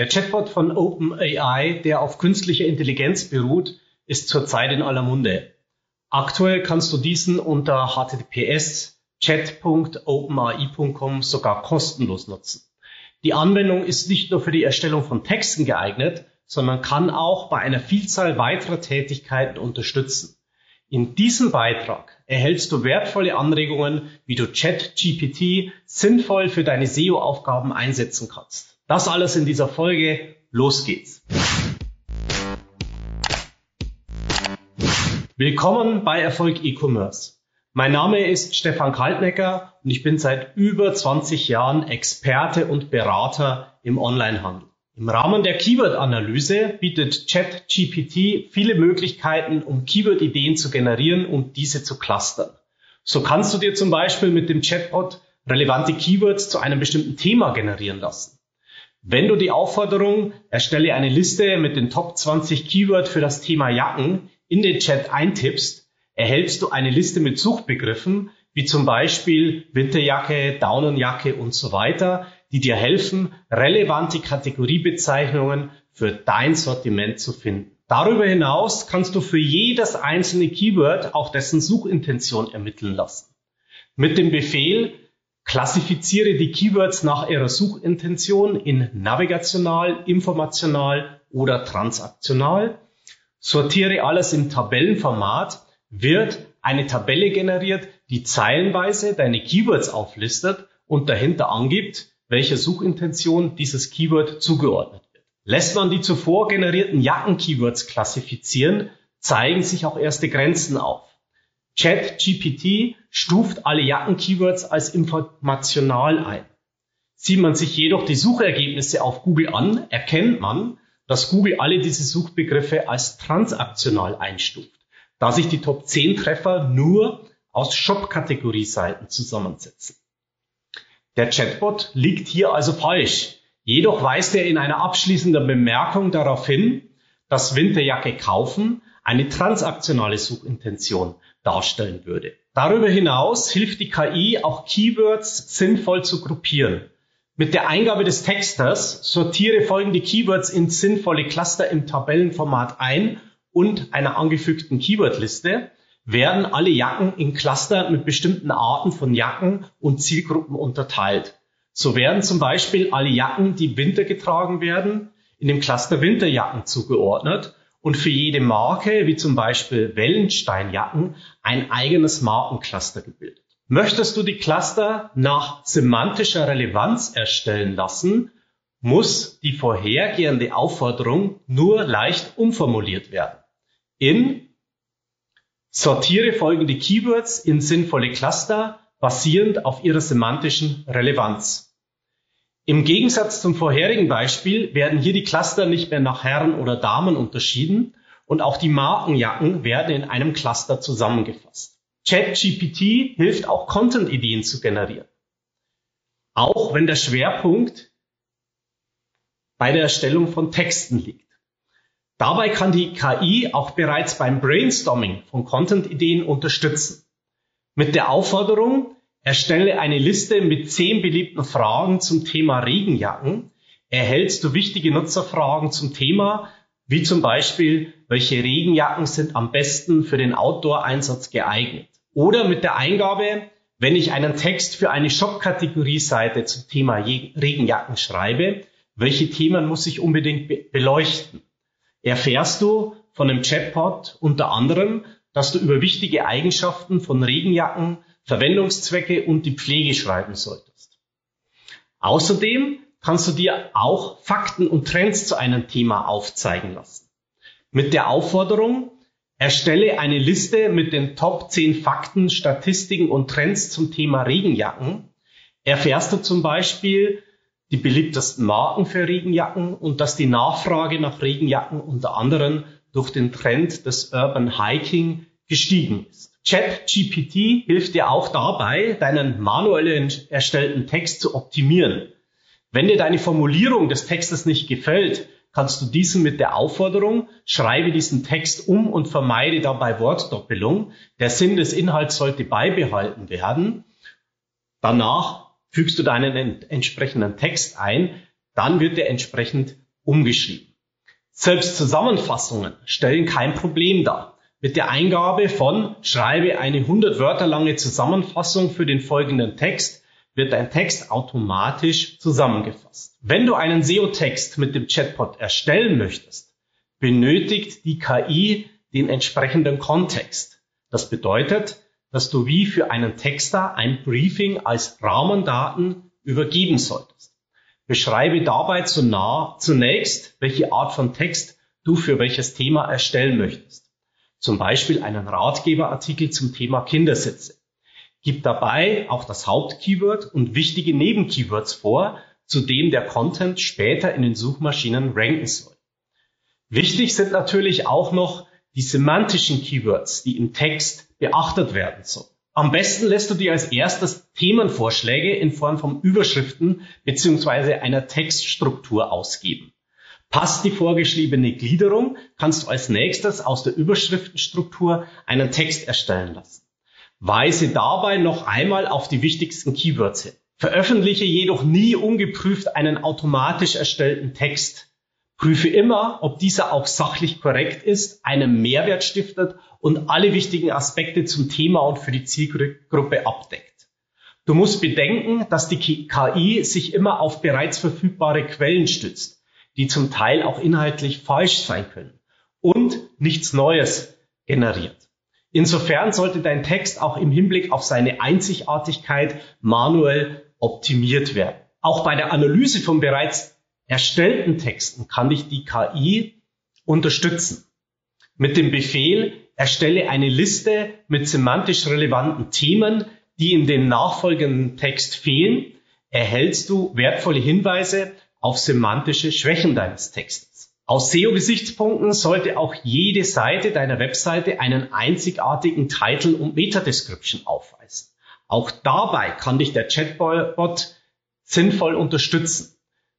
Der Chatbot von OpenAI, der auf künstlicher Intelligenz beruht, ist zurzeit in aller Munde. Aktuell kannst du diesen unter https chat.openai.com sogar kostenlos nutzen. Die Anwendung ist nicht nur für die Erstellung von Texten geeignet, sondern kann auch bei einer Vielzahl weiterer Tätigkeiten unterstützen. In diesem Beitrag erhältst du wertvolle Anregungen, wie du ChatGPT sinnvoll für deine SEO-Aufgaben einsetzen kannst. Das alles in dieser Folge. Los geht's. Willkommen bei Erfolg E-Commerce. Mein Name ist Stefan Kaltnecker und ich bin seit über 20 Jahren Experte und Berater im Onlinehandel. Im Rahmen der Keyword-Analyse bietet ChatGPT viele Möglichkeiten, um Keyword-Ideen zu generieren und diese zu clustern. So kannst du dir zum Beispiel mit dem Chatbot relevante Keywords zu einem bestimmten Thema generieren lassen. Wenn du die Aufforderung, erstelle eine Liste mit den Top 20 Keyword für das Thema Jacken in den Chat eintippst, erhältst du eine Liste mit Suchbegriffen, wie zum Beispiel Winterjacke, Daunenjacke und so weiter, die dir helfen, relevante Kategoriebezeichnungen für dein Sortiment zu finden. Darüber hinaus kannst du für jedes einzelne Keyword auch dessen Suchintention ermitteln lassen. Mit dem Befehl Klassifiziere die Keywords nach ihrer Suchintention in navigational, informational oder transaktional. Sortiere alles im Tabellenformat, wird eine Tabelle generiert, die zeilenweise deine Keywords auflistet und dahinter angibt, welcher Suchintention dieses Keyword zugeordnet wird. Lässt man die zuvor generierten Jacken-Keywords klassifizieren, zeigen sich auch erste Grenzen auf. ChatGPT stuft alle Jacken-Keywords als informational ein. Sieht man sich jedoch die Suchergebnisse auf Google an, erkennt man, dass Google alle diese Suchbegriffe als transaktional einstuft, da sich die Top 10 Treffer nur aus Shop-Kategorie-Seiten zusammensetzen. Der Chatbot liegt hier also falsch. Jedoch weist er in einer abschließenden Bemerkung darauf hin, dass Winterjacke kaufen eine transaktionale Suchintention darstellen würde. Darüber hinaus hilft die KI auch Keywords sinnvoll zu gruppieren. Mit der Eingabe des Texters sortiere folgende Keywords in sinnvolle Cluster im Tabellenformat ein und einer angefügten Keywordliste werden alle Jacken in Cluster mit bestimmten Arten von Jacken und Zielgruppen unterteilt. So werden zum Beispiel alle Jacken, die Winter getragen werden, in dem Cluster Winterjacken zugeordnet und für jede Marke, wie zum Beispiel Wellensteinjacken, ein eigenes Markencluster gebildet. Möchtest du die Cluster nach semantischer Relevanz erstellen lassen, muss die vorhergehende Aufforderung nur leicht umformuliert werden. In sortiere folgende Keywords in sinnvolle Cluster basierend auf ihrer semantischen Relevanz. Im Gegensatz zum vorherigen Beispiel werden hier die Cluster nicht mehr nach Herren oder Damen unterschieden und auch die Markenjacken werden in einem Cluster zusammengefasst. ChatGPT hilft auch Content-Ideen zu generieren. Auch wenn der Schwerpunkt bei der Erstellung von Texten liegt. Dabei kann die KI auch bereits beim Brainstorming von Content-Ideen unterstützen. Mit der Aufforderung, Erstelle eine Liste mit zehn beliebten Fragen zum Thema Regenjacken. Erhältst du wichtige Nutzerfragen zum Thema, wie zum Beispiel, welche Regenjacken sind am besten für den Outdoor-Einsatz geeignet? Oder mit der Eingabe, wenn ich einen Text für eine Shop-Kategorie-Seite zum Thema Regenjacken schreibe, welche Themen muss ich unbedingt be beleuchten? Erfährst du von dem Chatbot unter anderem, dass du über wichtige Eigenschaften von Regenjacken Verwendungszwecke und die Pflege schreiben solltest. Außerdem kannst du dir auch Fakten und Trends zu einem Thema aufzeigen lassen. Mit der Aufforderung, erstelle eine Liste mit den Top 10 Fakten, Statistiken und Trends zum Thema Regenjacken, erfährst du zum Beispiel die beliebtesten Marken für Regenjacken und dass die Nachfrage nach Regenjacken unter anderem durch den Trend des Urban Hiking gestiegen ist. ChatGPT hilft dir auch dabei, deinen manuell erstellten Text zu optimieren. Wenn dir deine Formulierung des Textes nicht gefällt, kannst du diesen mit der Aufforderung, schreibe diesen Text um und vermeide dabei Wortdoppelung. Der Sinn des Inhalts sollte beibehalten werden. Danach fügst du deinen entsprechenden Text ein, dann wird er entsprechend umgeschrieben. Selbst Zusammenfassungen stellen kein Problem dar. Mit der Eingabe von schreibe eine 100 Wörter lange Zusammenfassung für den folgenden Text wird dein Text automatisch zusammengefasst. Wenn du einen SEO-Text mit dem Chatbot erstellen möchtest, benötigt die KI den entsprechenden Kontext. Das bedeutet, dass du wie für einen Texter ein Briefing als Rahmendaten übergeben solltest. Beschreibe dabei zunächst, welche Art von Text du für welches Thema erstellen möchtest zum Beispiel einen Ratgeberartikel zum Thema Kindersitze. Gib dabei auch das Hauptkeyword und wichtige Nebenkeywords vor, zu dem der Content später in den Suchmaschinen ranken soll. Wichtig sind natürlich auch noch die semantischen Keywords, die im Text beachtet werden sollen. Am besten lässt du dir als erstes Themenvorschläge in Form von Überschriften bzw. einer Textstruktur ausgeben. Passt die vorgeschriebene Gliederung, kannst du als nächstes aus der Überschriftenstruktur einen Text erstellen lassen. Weise dabei noch einmal auf die wichtigsten Keywords hin. Veröffentliche jedoch nie ungeprüft einen automatisch erstellten Text. Prüfe immer, ob dieser auch sachlich korrekt ist, einen Mehrwert stiftet und alle wichtigen Aspekte zum Thema und für die Zielgruppe abdeckt. Du musst bedenken, dass die KI sich immer auf bereits verfügbare Quellen stützt die zum Teil auch inhaltlich falsch sein können und nichts Neues generiert. Insofern sollte dein Text auch im Hinblick auf seine Einzigartigkeit manuell optimiert werden. Auch bei der Analyse von bereits erstellten Texten kann dich die KI unterstützen. Mit dem Befehl erstelle eine Liste mit semantisch relevanten Themen, die in dem nachfolgenden Text fehlen, erhältst du wertvolle Hinweise auf semantische Schwächen deines Textes. Aus SEO-Gesichtspunkten sollte auch jede Seite deiner Webseite einen einzigartigen Titel und Meta-Description aufweisen. Auch dabei kann dich der Chatbot sinnvoll unterstützen.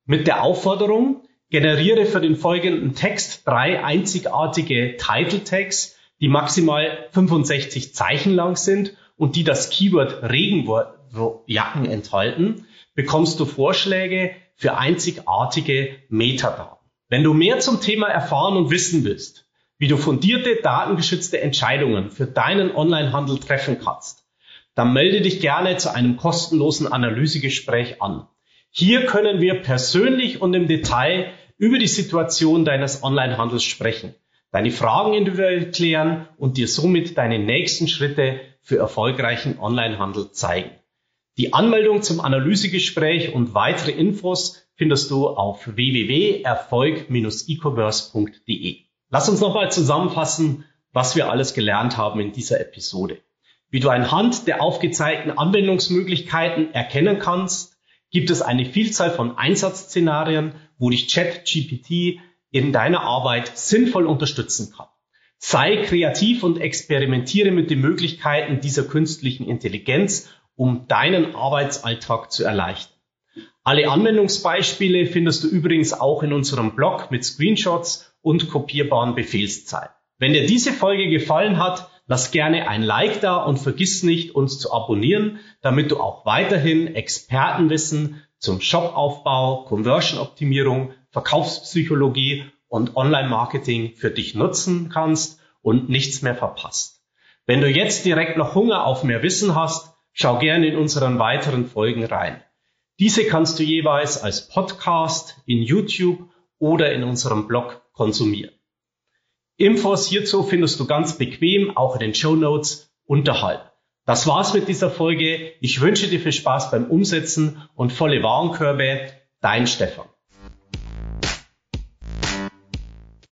Mit der Aufforderung, generiere für den folgenden Text drei einzigartige Title Tags, die maximal 65 Zeichen lang sind und die das Keyword Regenjacken enthalten, bekommst du Vorschläge, für einzigartige Metadaten. Wenn du mehr zum Thema erfahren und wissen willst, wie du fundierte, datengeschützte Entscheidungen für deinen Onlinehandel treffen kannst, dann melde dich gerne zu einem kostenlosen Analysegespräch an. Hier können wir persönlich und im Detail über die Situation deines Onlinehandels sprechen, deine Fragen individuell klären und dir somit deine nächsten Schritte für erfolgreichen Onlinehandel zeigen. Die Anmeldung zum Analysegespräch und weitere Infos findest du auf www.erfolg-ecommerce.de. Lass uns nochmal zusammenfassen, was wir alles gelernt haben in dieser Episode. Wie du anhand der aufgezeigten Anwendungsmöglichkeiten erkennen kannst, gibt es eine Vielzahl von Einsatzszenarien, wo dich ChatGPT in deiner Arbeit sinnvoll unterstützen kann. Sei kreativ und experimentiere mit den Möglichkeiten dieser künstlichen Intelligenz um deinen Arbeitsalltag zu erleichtern. Alle Anwendungsbeispiele findest du übrigens auch in unserem Blog mit Screenshots und kopierbaren Befehlszeilen. Wenn dir diese Folge gefallen hat, lass gerne ein Like da und vergiss nicht, uns zu abonnieren, damit du auch weiterhin Expertenwissen zum Shopaufbau, Conversion-Optimierung, Verkaufspsychologie und Online-Marketing für dich nutzen kannst und nichts mehr verpasst. Wenn du jetzt direkt noch Hunger auf mehr Wissen hast, Schau gerne in unseren weiteren Folgen rein. Diese kannst du jeweils als Podcast in YouTube oder in unserem Blog konsumieren. Infos hierzu findest du ganz bequem auch in den Show Notes unterhalb. Das war's mit dieser Folge. Ich wünsche dir viel Spaß beim Umsetzen und volle Warenkörbe. Dein Stefan.